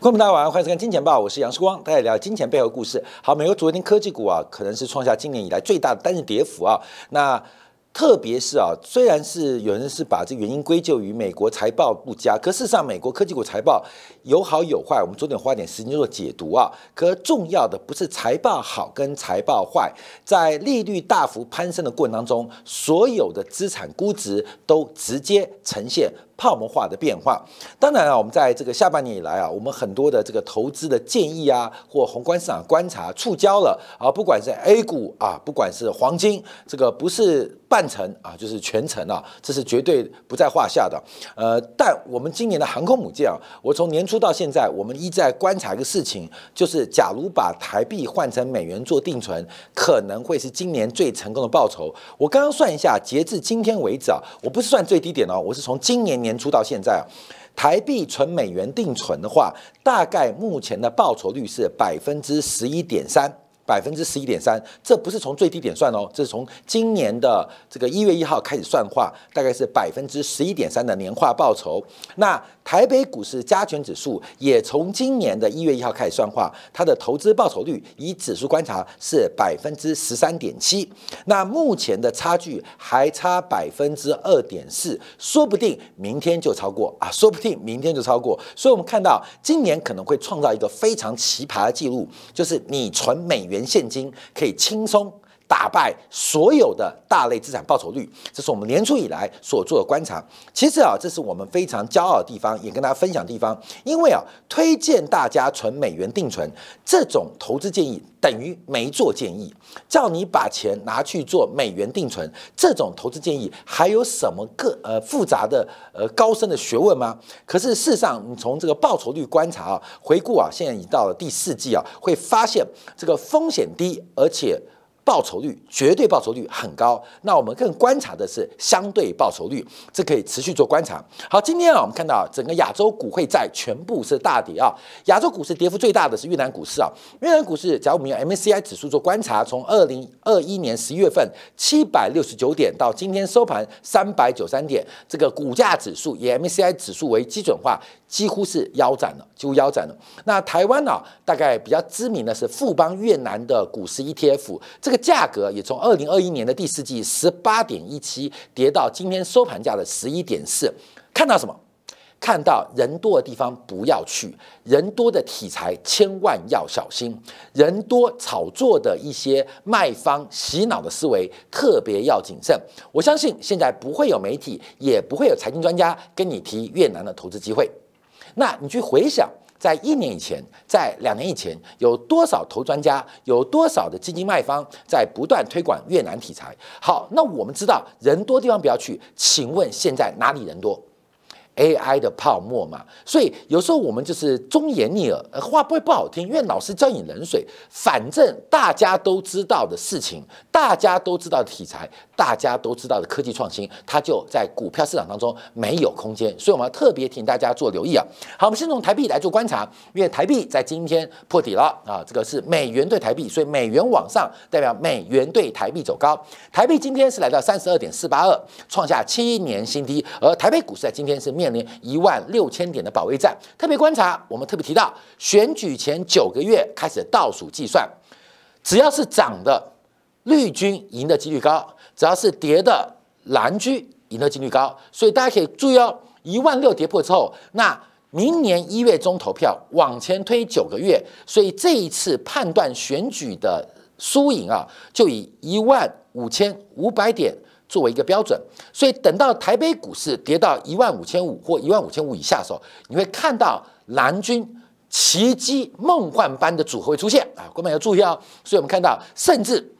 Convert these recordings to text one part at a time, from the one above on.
观众大家晚上好，欢迎收看《金钱报》，我是杨世光，大家聊金钱背后故事。好，美国昨天科技股啊，可能是创下今年以来最大的单日跌幅啊。那特别是啊，虽然是有人是把这原因归咎于美国财报不佳，可事实上美国科技股财报有好有坏。我们昨天花点时间做解读啊。可重要的不是财报好跟财报坏，在利率大幅攀升的过程当中，所有的资产估值都直接呈现。泡沫化的变化，当然啊，我们在这个下半年以来啊，我们很多的这个投资的建议啊，或宏观市场观察触礁了啊，不管是 A 股啊，不管是黄金，这个不是半成啊，就是全程啊，这是绝对不在话下的。呃，但我们今年的航空母舰啊，我从年初到现在，我们一直在观察一个事情，就是假如把台币换成美元做定存，可能会是今年最成功的报酬。我刚刚算一下，截至今天为止啊，我不是算最低点哦，我是从今年年。年初到现在啊，台币存美元定存的话，大概目前的报酬率是百分之十一点三。百分之十一点三，这不是从最低点算哦，这是从今年的这个一月一号开始算话，大概是百分之十一点三的年化报酬。那台北股市加权指数也从今年的一月一号开始算话，它的投资报酬率以指数观察是百分之十三点七。那目前的差距还差百分之二点四，说不定明天就超过啊，说不定明天就超过。所以我们看到今年可能会创造一个非常奇葩的记录，就是你存美元。现金可以轻松打败所有的大类资产报酬率，这是我们年初以来所做的观察。其实啊，这是我们非常骄傲的地方，也跟大家分享地方。因为啊，推荐大家存美元定存这种投资建议，等于没做建议。叫你把钱拿去做美元定存这种投资建议，还有什么个呃复杂的呃高深的学问吗？可是事实上，你从这个报酬率观察啊，回顾啊，现在已到了第四季啊，会发现这个风险低，而且。报酬率绝对报酬率很高，那我们更观察的是相对报酬率，这可以持续做观察。好，今天啊，我们看到整个亚洲股汇债全部是大跌啊，亚洲股市跌幅最大的是越南股市啊，越南股市，假如我们用 MSCI 指数做观察，从二零二一年十一月份七百六十九点到今天收盘三百九三点，这个股价指数以 M C I 指数为基准化。几乎是腰斩了，几乎腰斩了。那台湾呢？大概比较知名的是富邦越南的股市 ETF，这这个价格也从二零二一年的第四季十八点一七跌到今天收盘价的十一点四。看到什么？看到人多的地方不要去，人多的题材千万要小心，人多炒作的一些卖方洗脑的思维特别要谨慎。我相信现在不会有媒体，也不会有财经专家跟你提越南的投资机会。那你去回想，在一年以前，在两年以前，有多少投专家，有多少的基金卖方在不断推广越南题材？好，那我们知道人多地方不要去，请问现在哪里人多？AI 的泡沫嘛，所以有时候我们就是忠言逆耳，话不会不好听，因为老师浇你冷水。反正大家都知道的事情，大家都知道的题材，大家都知道的科技创新，它就在股票市场当中没有空间。所以我们要特别请大家做留意啊。好，我们先从台币来做观察，因为台币在今天破底了啊，这个是美元对台币，所以美元往上代表美元对台币走高。台币今天是来到三十二点四八二，创下七年新低，而台北股市在今天是。面临一万六千点的保卫战，特别观察，我们特别提到，选举前九个月开始倒数计算，只要是涨的，绿军赢的几率高；只要是跌的，蓝军赢的几率高。所以大家可以注意哦，一万六跌破之后，那明年一月中投票往前推九个月，所以这一次判断选举的输赢啊，就以一万五千五百点。作为一个标准，所以等到台北股市跌到一万五千五或一万五千五以下的时候，你会看到蓝军奇迹梦幻般的组合会出现啊！各位要注意哦。所以我们看到，甚至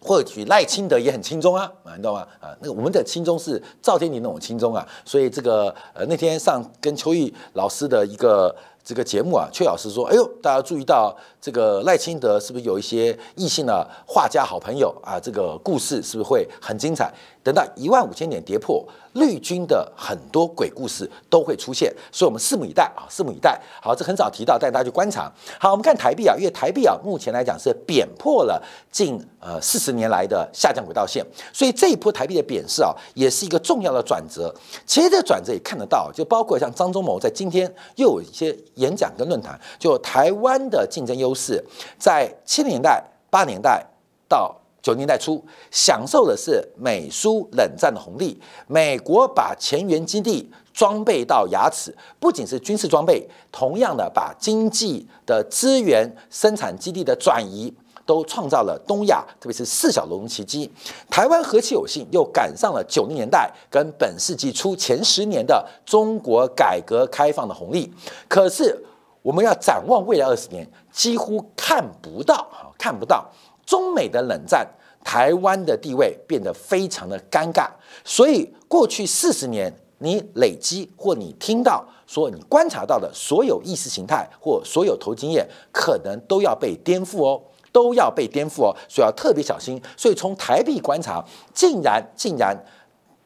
或许赖清德也很轻松啊，啊，你知道吗？啊，那个我们的轻松是赵天麟那种轻松啊。所以这个呃那天上跟邱毅老师的一个。这个节目啊，邱老师说：“哎呦，大家注意到这个赖清德是不是有一些异性的画家好朋友啊？这个故事是不是会很精彩？等到一万五千点跌破，绿军的很多鬼故事都会出现，所以我们拭目以待啊！拭目以待。好，这很早提到，带大家去观察。好，我们看台币啊，因为台币啊，目前来讲是贬破了近呃四十年来的下降轨道线，所以这一波台币的贬势啊，也是一个重要的转折。其实这转折也看得到，就包括像张忠谋在今天又有一些。演讲跟论坛，就台湾的竞争优势，在七零年代、八年代到九零年代初，享受的是美苏冷战的红利。美国把前沿基地装备到牙齿，不仅是军事装备，同样的把经济的资源、生产基地的转移。都创造了东亚，特别是四小龙奇迹。台湾何其有幸，又赶上了九零年代跟本世纪初前十年的中国改革开放的红利。可是，我们要展望未来二十年，几乎看不到，看不到中美的冷战，台湾的地位变得非常的尴尬。所以，过去四十年，你累积或你听到说你观察到的所有意识形态或所有投经验，可能都要被颠覆哦。都要被颠覆哦，所以要特别小心。所以从台币观察，竟然竟然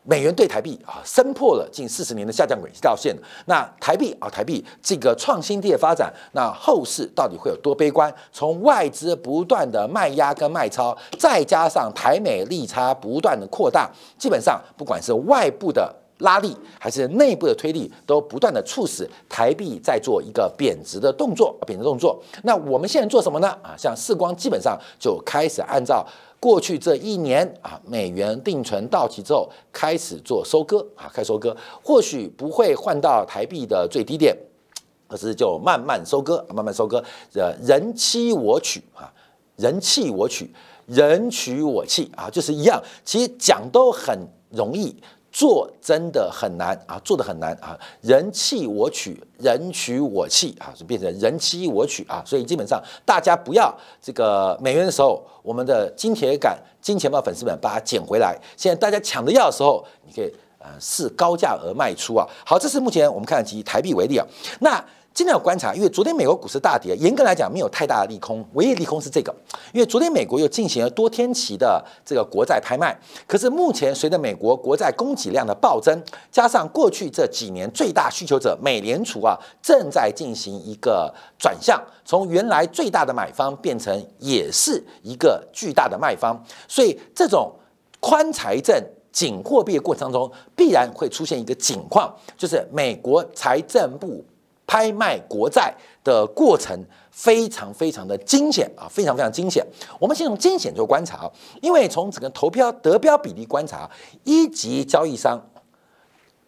美元对台币啊，升破了近四十年的下降轨道线。那台币啊，台币这个创新低的发展，那后市到底会有多悲观？从外资不断的卖压跟卖超，再加上台美利差不断的扩大，基本上不管是外部的。拉力还是内部的推力，都不断的促使台币在做一个贬值的动作，贬值动作。那我们现在做什么呢？啊，像世光基本上就开始按照过去这一年啊，美元定存到期之后开始做收割啊，开收割，或许不会换到台币的最低点，可是就慢慢收割，慢慢收割，呃，人欺我取啊，人弃我取，人取我弃啊，就是一样。其实讲都很容易。做真的很难啊，做的很难啊，人弃我取，人取我弃啊，就变成人妻我取啊，所以基本上大家不要这个美元的时候，我们的金铁杆、金钱豹粉丝们把它捡回来。现在大家抢着要的时候，你可以呃是高价而卖出啊。好，这是目前我们看以台币为例啊，那。今天要观察，因为昨天美国股市大跌，严格来讲没有太大的利空，唯一利空是这个，因为昨天美国又进行了多天期的这个国债拍卖。可是目前随着美国国债供给量的暴增，加上过去这几年最大需求者美联储啊正在进行一个转向，从原来最大的买方变成也是一个巨大的卖方，所以这种宽财政紧货币的过程当中，必然会出现一个景况，就是美国财政部。拍卖国债的过程非常非常的惊险啊，非常非常惊险。我们先从惊险做观察，因为从整个投标得标比例观察，一级交易商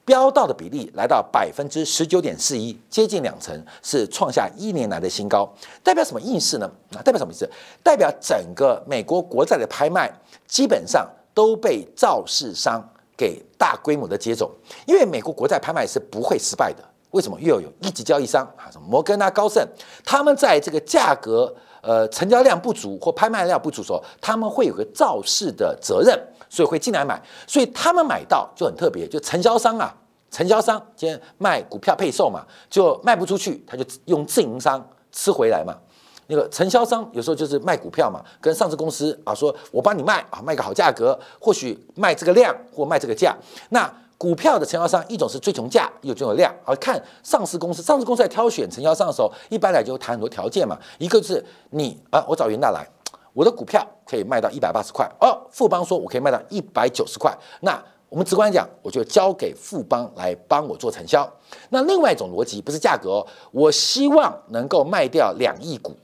标到的比例来到百分之十九点四一，接近两成，是创下一年来的新高。代表什么意思呢？啊，代表什么意思？代表整个美国国债的拍卖基本上都被造市商给大规模的接走，因为美国国债拍卖是不会失败的。为什么又有一级交易商啊？什么摩根啊、高盛，他们在这个价格呃成交量不足或拍卖量不足的时候，他们会有个造势的责任，所以会进来买。所以他们买到就很特别，就承销商啊，承销商今天卖股票配售嘛，就卖不出去，他就用自营商吃回来嘛。那个承销商有时候就是卖股票嘛，跟上市公司啊说，我帮你卖啊，卖个好价格，或许卖这个量或卖这个价，那。股票的承销商，一种是追求价，一种追求量。而看上市公司，上市公司在挑选承销商的时候，一般来就谈很多条件嘛。一个是你啊，我找元大来，我的股票可以卖到一百八十块，哦，富邦说我可以卖到一百九十块，那我们直观讲，我就交给富邦来帮我做承销。那另外一种逻辑不是价格，哦我希望能够卖掉两亿股，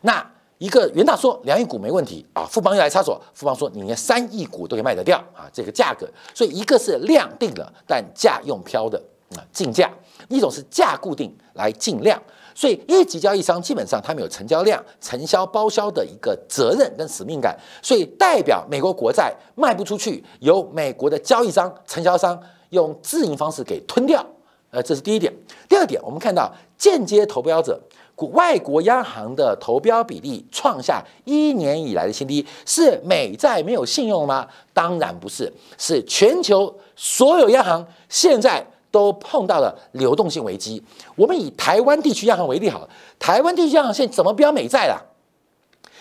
那。一个元大说两亿股没问题啊，富邦又来插手，富邦说你连三亿股都可以卖得掉啊，这个价格，所以一个是量定了，但价用飘的啊竞价，一种是价固定来竞量，所以一级交易商基本上他们有成交量、承销包销的一个责任跟使命感，所以代表美国国债卖不出去，由美国的交易商、承销商用自营方式给吞掉，呃，这是第一点。第二点，我们看到间接投标者。外国央行的投标比例创下一年以来的新低，是美债没有信用吗？当然不是，是全球所有央行现在都碰到了流动性危机。我们以台湾地区央行为例，好了，台湾地区央行现在怎么标美债了？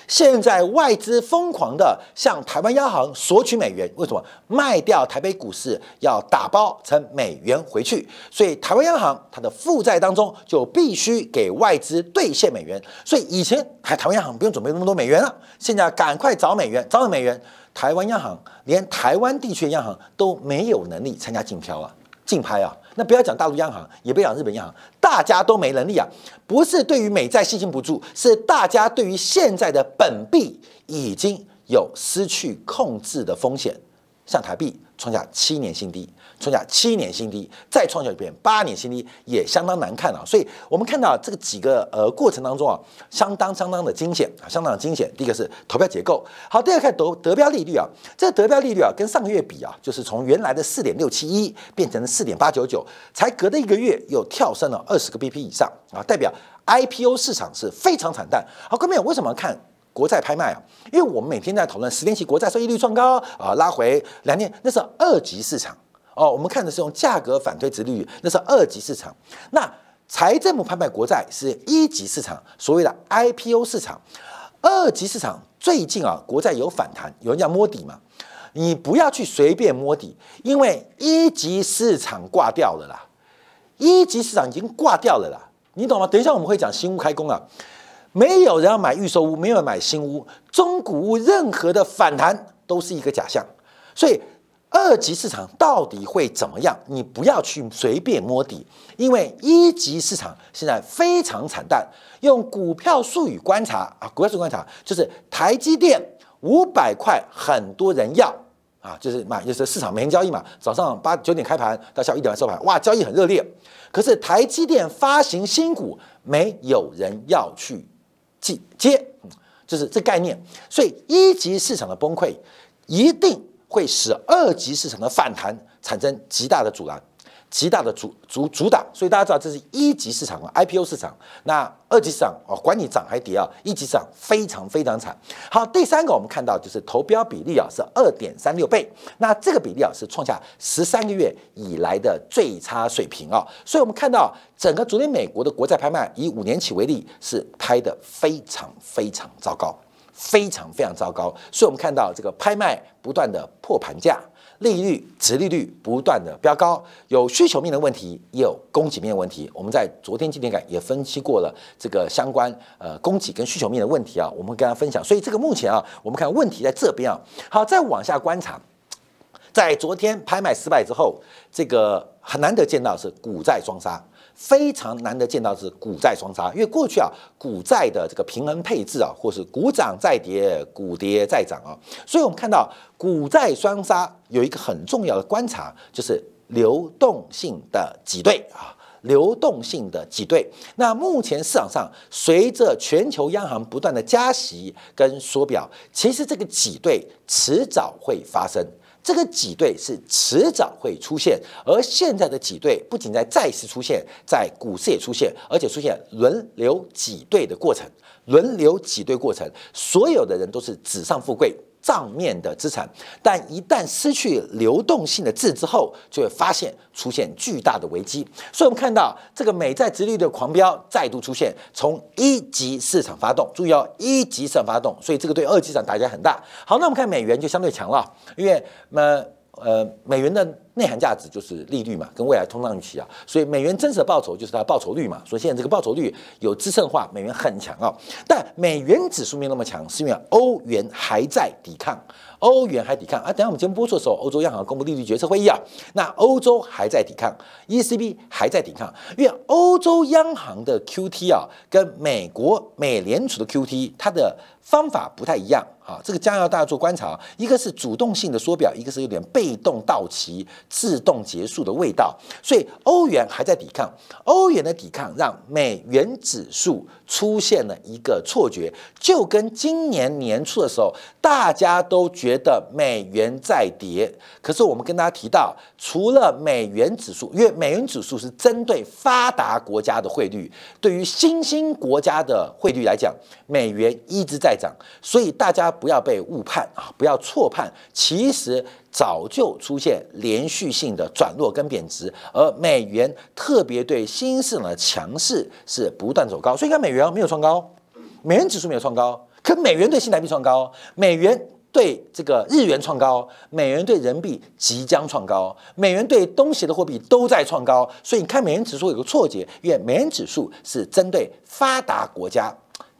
现在外资疯狂的向台湾央行索取美元，为什么卖掉台北股市要打包成美元回去？所以台湾央行它的负债当中就必须给外资兑现美元。所以以前还台湾央行不用准备那么多美元了，现在赶快找美元，找美元。台湾央行连台湾地区央行都没有能力参加竞标啊，竞拍啊。那不要讲大陆央行，也不要讲日本央行，大家都没能力啊。不是对于美债信心不足，是大家对于现在的本币已经有失去控制的风险。像台币创下七年新低，创下七年新低，再创下一遍八年新低，也相当难看啊。所以我们看到这个几个呃过程当中啊，相当相当的惊险啊，相当的惊险。第一个是投标结构，好，第二个看得得标利率啊，这个得标利率啊，跟上个月比啊，就是从原来的四点六七一变成了四点八九九，才隔了一个月又跳升了二十个 BP 以上啊，代表 IPO 市场是非常惨淡。好，各位朋友为什么看？国债拍卖啊，因为我们每天在讨论十年期国债收益率创高啊，拉回两年，那是二级市场哦。我们看的是用价格反推值利率，那是二级市场。那财政部拍卖国债是一级市场，所谓的 IPO 市场。二级市场最近啊，国债有反弹，有人叫摸底嘛？你不要去随便摸底，因为一级市场挂掉了啦，一级市场已经挂掉了啦，你懂吗？等一下我们会讲新屋开工啊。没有人要买预售屋，没有人买新屋，中古屋任何的反弹都是一个假象。所以二级市场到底会怎么样？你不要去随便摸底，因为一级市场现在非常惨淡。用股票术语观察啊，股票术语观察就是台积电五百块，很多人要啊，就是买就是市场每天交易嘛，早上八九点开盘到下午一点半收盘，哇，交易很热烈。可是台积电发行新股，没有人要去。接接，就是这概念，所以一级市场的崩溃一定会使二级市场的反弹产生极大的阻拦。极大的阻阻阻挡，所以大家知道这是一级市场啊，IPO 市场。那二级市场啊，管你涨还跌啊，一级市场非常非常惨。好，第三个我们看到就是投标比例啊是二点三六倍，那这个比例啊是创下十三个月以来的最差水平啊。所以我们看到整个昨天美国的国债拍卖，以五年期为例，是拍的非常非常糟糕，非常非常糟糕。所以我们看到这个拍卖不断的破盘价。利率、值利率不断的飙高，有需求面的问题，也有供给面的问题。我们在昨天、今天感也分析过了这个相关呃供给跟需求面的问题啊，我们跟大家分享。所以这个目前啊，我们看问题在这边啊。好，再往下观察，在昨天拍卖失败之后，这个很难得见到是股债双杀。非常难得见到是股债双杀，因为过去啊，股债的这个平衡配置啊，或是股涨再跌，股跌再涨啊，所以我们看到股债双杀有一个很重要的观察，就是流动性的挤兑啊，流动性的挤兑。那目前市场上随着全球央行不断的加息跟缩表，其实这个挤兑迟早会发生。这个挤兑是迟早会出现，而现在的挤兑不仅在债市出现，在股市也出现，而且出现轮流挤兑的过程。轮流挤兑过程，所有的人都是纸上富贵。上面的资产，但一旦失去流动性的字之后，就会发现出现巨大的危机。所以，我们看到这个美债殖率的狂飙再度出现，从一级市场发动，注意哦，一级市场发动，所以这个对二级市场打击很大。好，那我们看美元就相对强了，因为那呃美元的内涵价值就是利率嘛，跟未来通胀预期啊，所以美元真实的报酬就是它的报酬率嘛。所以现在这个报酬率有支撑化，美元很强啊。但美元指数没那么强，是因为欧元还在抵抗。欧元还抵抗啊！等下我们节目播出的时候，欧洲央行公布利率决策会议啊，那欧洲还在抵抗，ECB 还在抵抗，因为欧洲央行的 QT 啊，跟美国美联储的 QT 它的方法不太一样啊，这个将要大家做观察。一个是主动性的缩表，一个是有点被动到期、自动结束的味道，所以欧元还在抵抗，欧元的抵抗让美元指数出现了一个错觉，就跟今年年初的时候大家都觉。得美元在跌，可是我们跟大家提到，除了美元指数，因为美元指数是针对发达国家的汇率，对于新兴国家的汇率来讲，美元一直在涨，所以大家不要被误判啊，不要错判，其实早就出现连续性的转弱跟贬值，而美元特别对新兴市场的强势是不断走高，所以看美元没有创高，美元指数没有创高，可美元对新台币创高，美元。对这个日元创高，美元对人民币即将创高，美元对东西的货币都在创高，所以你看美元指数有个错觉，因为美元指数是针对发达国家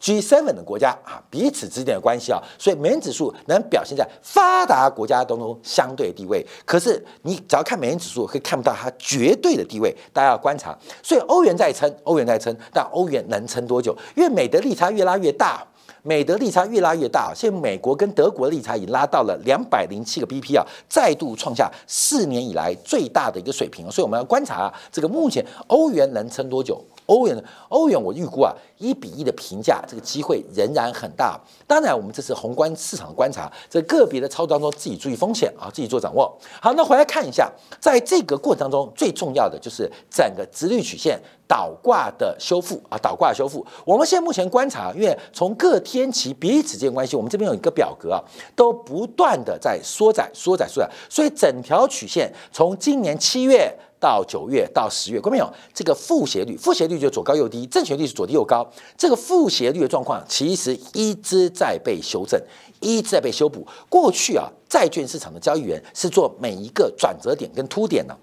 G7 的国家啊，彼此之间的关系啊，所以美元指数能表现在发达国家当中相对地位。可是你只要看美元指数，可以看不到它绝对的地位。大家要观察，所以欧元在撑，欧元在撑，但欧元能撑多久？因为美德利差越拉越大，美德利差越拉越大。现在美国跟德国利差已经拉到了两百零七个 BP 啊，再度创下四年以来最大的一个水平。所以我们要观察啊，这个目前欧元能撑多久？欧元，欧元，我预估啊，一比一的评价，这个机会仍然很大。当然，我们这是宏观市场观察，在个别的操作当中，自己注意风险啊，自己做掌握。好，那回来看一下，在这个过程当中，最重要的就是整个直率曲线倒挂的修复啊，倒挂修复。我们现在目前观察，因为从各天期彼此之间关系，我们这边有一个表格啊，都不断的在缩窄、缩窄、缩窄，所以整条曲线从今年七月。到九月到十月，看到没有？这个负斜率，负斜率就左高右低，正斜率是左低右高。这个负斜率的状况其实一直在被修正，一直在被修补。过去啊，债券市场的交易员是做每一个转折点跟凸点呢，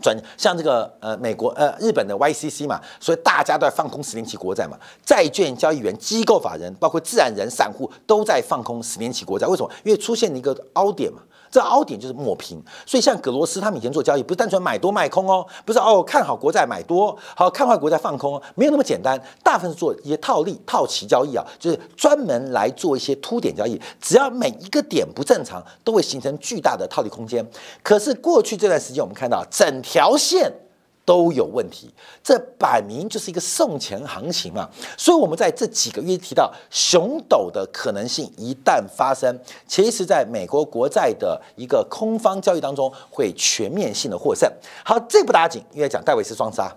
转像这个呃美国呃日本的 YCC 嘛，所以大家都在放空十年期国债嘛。债券交易员、机构法人，包括自然人、散户都在放空十年期国债，为什么？因为出现了一个凹点嘛。这凹点就是抹平，所以像格罗斯他们以前做交易，不是单纯买多卖空哦，不是哦看好国债买多，好看坏国债放空，没有那么简单，大部分是做一些套利、套期交易啊，就是专门来做一些凸点交易，只要每一个点不正常，都会形成巨大的套利空间。可是过去这段时间，我们看到整条线。都有问题，这摆明就是一个送钱行情嘛。所以，我们在这几个月提到熊斗的可能性一旦发生，其实在美国国债的一个空方交易当中会全面性的获胜。好，这不打紧，因为讲戴维斯双杀，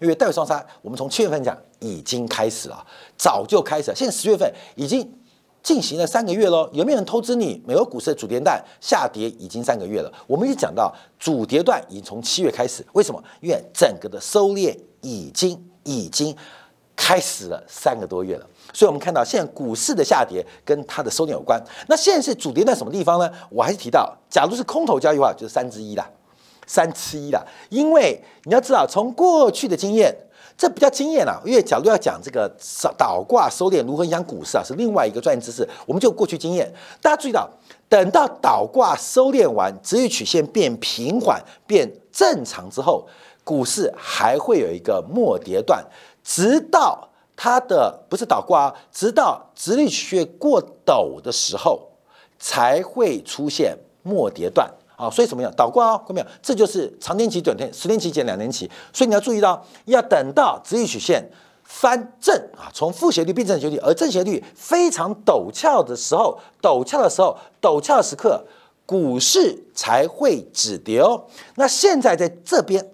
因为戴维斯双杀，我们从七月份讲已经开始了，早就开始了，现在十月份已经。进行了三个月喽，有没有人投资你？美国股市的主跌段下跌已经三个月了。我们已经讲到主跌段已经从七月开始，为什么？因为整个的收敛已经已经开始了三个多月了。所以我们看到现在股市的下跌跟它的收敛有关。那现在是主跌段什么地方呢？我还是提到，假如是空头交易的话，就是三之一啦，三之一啦。因为你要知道，从过去的经验。这比较惊艳啊，因为假如要讲这个倒挂收敛如何影响股市啊，是另外一个专业知识。我们就过去经验，大家注意到，等到倒挂收敛完，直率曲线变平缓、变正常之后，股市还会有一个末跌段，直到它的不是倒挂啊，直到直率曲线过陡的时候，才会出现末跌段。啊，所以怎么样？倒挂哦，看到没有？这就是长天期、短天、十年期减两年期。所以你要注意到，要等到直率曲线翻正啊，从负斜率变正斜率，而正斜率非常陡峭的时候，陡峭的时候，陡峭的时刻，股市才会止跌哦。那现在在这边，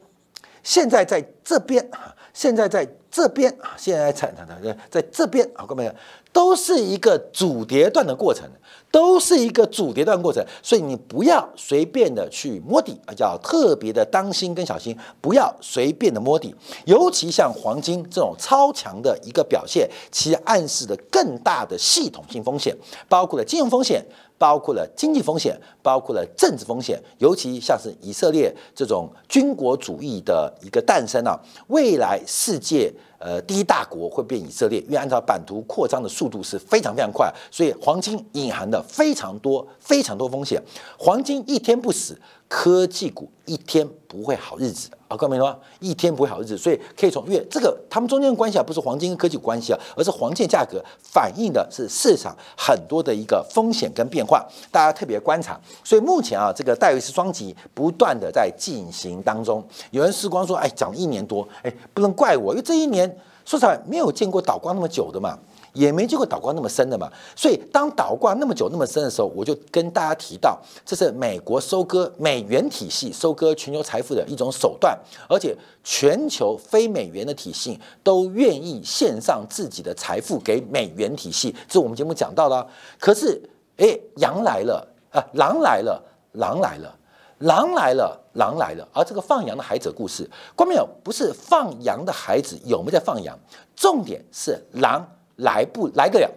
现在在这边，现在在这边啊，现在在在在在这边啊，各位？都是一个主跌段的过程。都是一个主跌段过程，所以你不要随便的去摸底啊，要特别的当心跟小心，不要随便的摸底。尤其像黄金这种超强的一个表现，其实暗示的更大的系统性风险，包括了金融风险，包括了经济风险，包括了政治风险。尤其像是以色列这种军国主义的一个诞生啊，未来世界。呃，第一大国会变以色列，因为按照版图扩张的速度是非常非常快，所以黄金隐含的非常多非常多风险。黄金一天不死，科技股一天不会好日子啊！各位明白吗？一天不会好日子，所以可以从月这个他们中间的关系啊，不是黄金跟科技股关系啊，而是黄金价格反映的是市场很多的一个风险跟变化，大家特别观察。所以目前啊，这个戴维斯双极不断的在进行当中。有人时光说，哎，讲一年多，哎，不能怪我，因为这一年。说实话，没有见过倒挂那么久的嘛，也没见过倒挂那么深的嘛。所以当倒挂那么久、那么深的时候，我就跟大家提到，这是美国收割美元体系、收割全球财富的一种手段，而且全球非美元的体系都愿意献上自己的财富给美元体系，这我们节目讲到的。可是，哎，羊来了啊，狼来了，狼来了。狼来了，狼来了，而这个放羊的孩子的故事，关没有？不是放羊的孩子有没有在放羊？重点是狼来不来得了？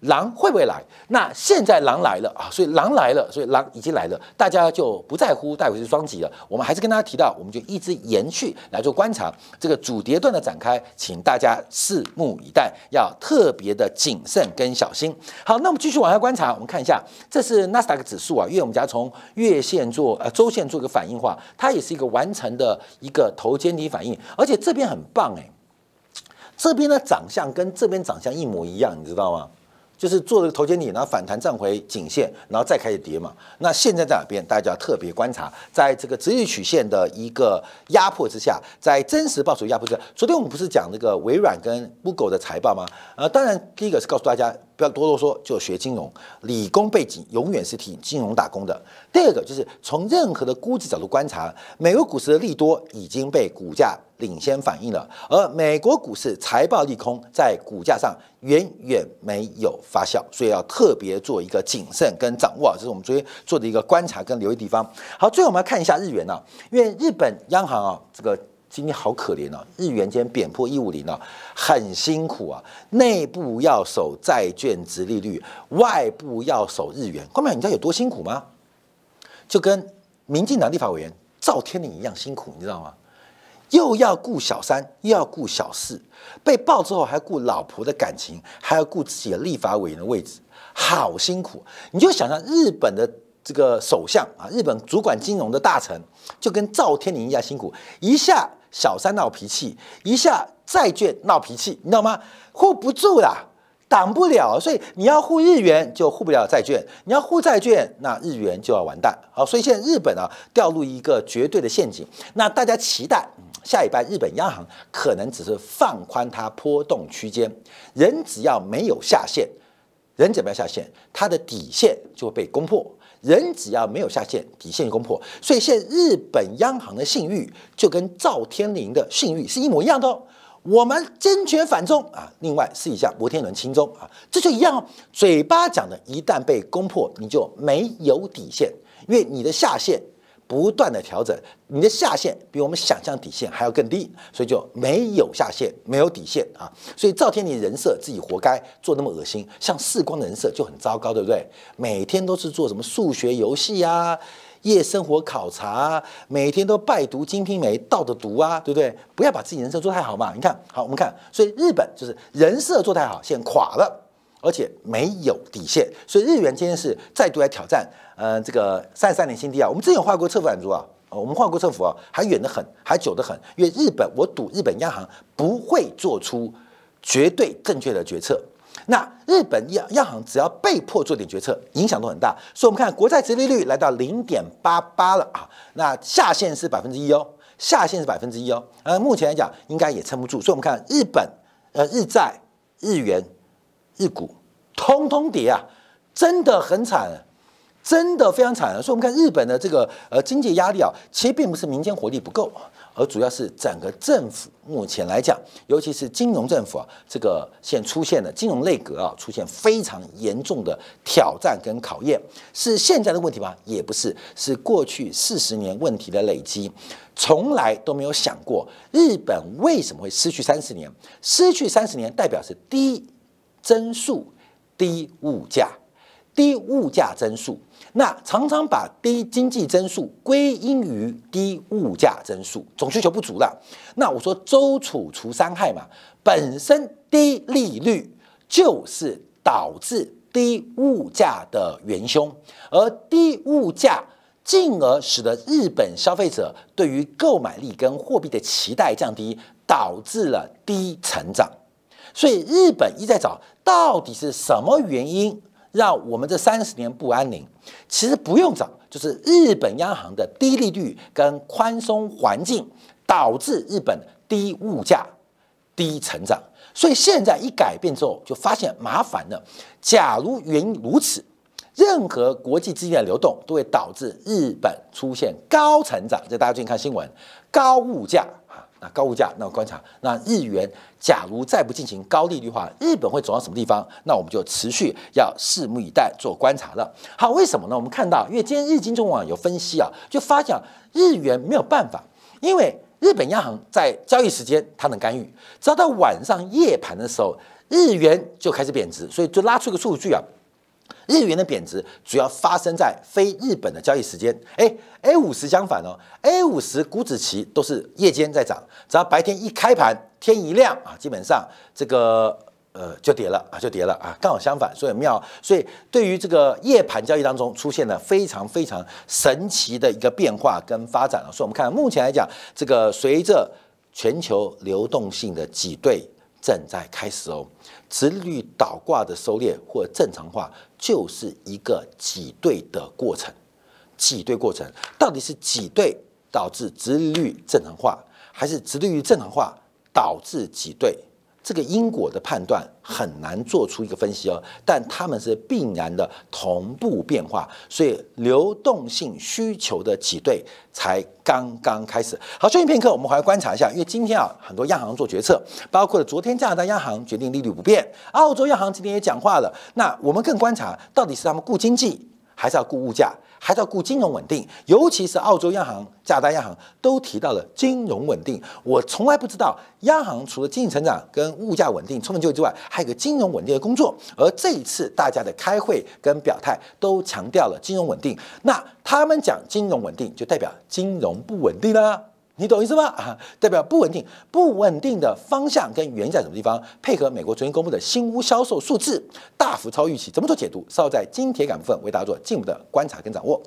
狼会不会来？那现在狼来了啊，所以狼来了，所以狼已经来了，大家就不在乎带回去双击了。我们还是跟大家提到，我们就一直延续来做观察这个主跌段的展开，请大家拭目以待，要特别的谨慎跟小心。好，那我们继续往下观察，我们看一下，这是纳斯达克指数啊，因为我们家从月线做呃周线做个反应化，它也是一个完成的一个头肩底反应，而且这边很棒哎。这边的长相跟这边长相一模一样，你知道吗？就是做了个头肩底，然后反弹站回颈线，然后再开始跌嘛。那现在在哪边？大家就要特别观察，在这个直率曲线的一个压迫之下，在真实报酬压迫之下。昨天我们不是讲那个微软跟 Google 的财报吗？呃，当然第一个是告诉大家。不要多啰嗦，就学金融，理工背景永远是替金融打工的。第二个就是从任何的估值角度观察，美国股市的利多已经被股价领先反映了，而美国股市财报利空在股价上远远没有发酵，所以要特别做一个谨慎跟掌握，这是我们昨天做的一个观察跟留意地方。好，最后我们来看一下日元啊，因为日本央行啊这个。今天好可怜啊！日元今天贬破一五零了，很辛苦啊。内部要守债券值利率，外部要守日元。后面你知道有多辛苦吗？就跟民进党立法委员赵天麟一样辛苦，你知道吗？又要顾小三，又要顾小四，被爆之后还顾老婆的感情，还要顾自己的立法委员的位置，好辛苦。你就想象日本的这个首相啊，日本主管金融的大臣，就跟赵天麟一样辛苦，一下。小三闹脾气，一下债券闹脾气，你知道吗？护不住啦，挡不了，所以你要护日元就护不了债券，你要护债券，那日元就要完蛋。好，所以现在日本啊掉入一个绝对的陷阱。那大家期待下一班日本央行可能只是放宽它波动区间，人只要没有下限，人只要下限，它的底线就会被攻破。人只要没有下限，底线攻破，所以现在日本央行的信誉就跟赵天麟的信誉是一模一样的哦。我们坚决反中啊，另外试一下摩天轮轻中啊，这就一样哦。嘴巴讲的，一旦被攻破，你就没有底线，因为你的下限。不断的调整，你的下限比我们想象底线还要更低，所以就没有下限，没有底线啊！所以赵天麟人设自己活该做那么恶心，像世光的人设就很糟糕，对不对？每天都是做什么数学游戏啊、夜生活考察，每天都拜读《金瓶梅》倒着读啊，对不对？不要把自己人设做太好嘛！你看好，我们看，所以日本就是人设做太好，现在垮了。而且没有底线，所以日元今天是再度来挑战，呃，这个三十三年新低啊。我们之前有画过侧幅版图啊，我们画过侧幅啊，还远得很，还久得很。因为日本，我赌日本央行不会做出绝对正确的决策。那日本央央行只要被迫做点决策，影响都很大。所以，我们看国债殖利率来到零点八八了啊，那下限是百分之一哦，下限是百分之一哦。呃，目前来讲应该也撑不住。所以，我们看日本，呃，日债、日元。日股通通跌啊，真的很惨，真的非常惨。所以，我们看日本的这个呃经济压力啊，其实并不是民间活力不够，而主要是整个政府目前来讲，尤其是金融政府啊，这个现出现的金融内阁啊，出现非常严重的挑战跟考验。是现在的问题吗？也不是，是过去四十年问题的累积，从来都没有想过日本为什么会失去三十年？失去三十年代表是低。增速低物价，低物价增速，那常常把低经济增速归因于低物价增速，总需求不足了。那我说周楚除三害嘛，本身低利率就是导致低物价的元凶，而低物价进而使得日本消费者对于购买力跟货币的期待降低，导致了低成长。所以日本一再找。到底是什么原因让我们这三十年不安宁？其实不用找，就是日本央行的低利率跟宽松环境导致日本低物价、低成长。所以现在一改变之后，就发现麻烦了。假如原因如此，任何国际资金的流动都会导致日本出现高成长。这大家最近看新闻，高物价。那高物价，那我观察，那日元假如再不进行高利率化，日本会走到什么地方？那我们就持续要拭目以待，做观察了。好，为什么呢？我们看到，因为今天日经中网有分析啊，就发现日元没有办法，因为日本央行在交易时间它能干预，只要到晚上夜盘的时候，日元就开始贬值，所以就拉出一个数据啊。日元的贬值主要发生在非日本的交易时间，哎，A 五十相反哦，A 五十股指期都是夜间在涨，只要白天一开盘，天一亮啊，基本上这个呃就跌了啊，就跌了啊，刚好相反，所以妙，所以对于这个夜盘交易当中出现了非常非常神奇的一个变化跟发展了，所以我们看目前来讲，这个随着全球流动性的挤兑。正在开始哦，直率倒挂的收敛或正常化，就是一个挤兑的过程。挤兑过程到底是挤兑导致直率正常化，还是直率正常化导致挤兑？这个因果的判断很难做出一个分析哦，但他们是必然的同步变化，所以流动性需求的挤兑才刚刚开始。好，休息片刻，我们回来观察一下，因为今天啊，很多央行做决策，包括了昨天加拿大央行决定利率不变，澳洲央行今天也讲话了，那我们更观察到底是他们顾经济。还是要顾物价，还是要顾金融稳定，尤其是澳洲央行、加拿大央行都提到了金融稳定。我从来不知道，央行除了经济成长跟物价稳定、充分就业之外，还有个金融稳定的工作。而这一次大家的开会跟表态都强调了金融稳定。那他们讲金融稳定，就代表金融不稳定了。你懂意思吗？啊，代表不稳定，不稳定的方向跟原因在什么地方？配合美国昨天公布的新屋销售数字大幅超预期，怎么做解读？稍后在金铁杆部分为大家做进一步的观察跟掌握。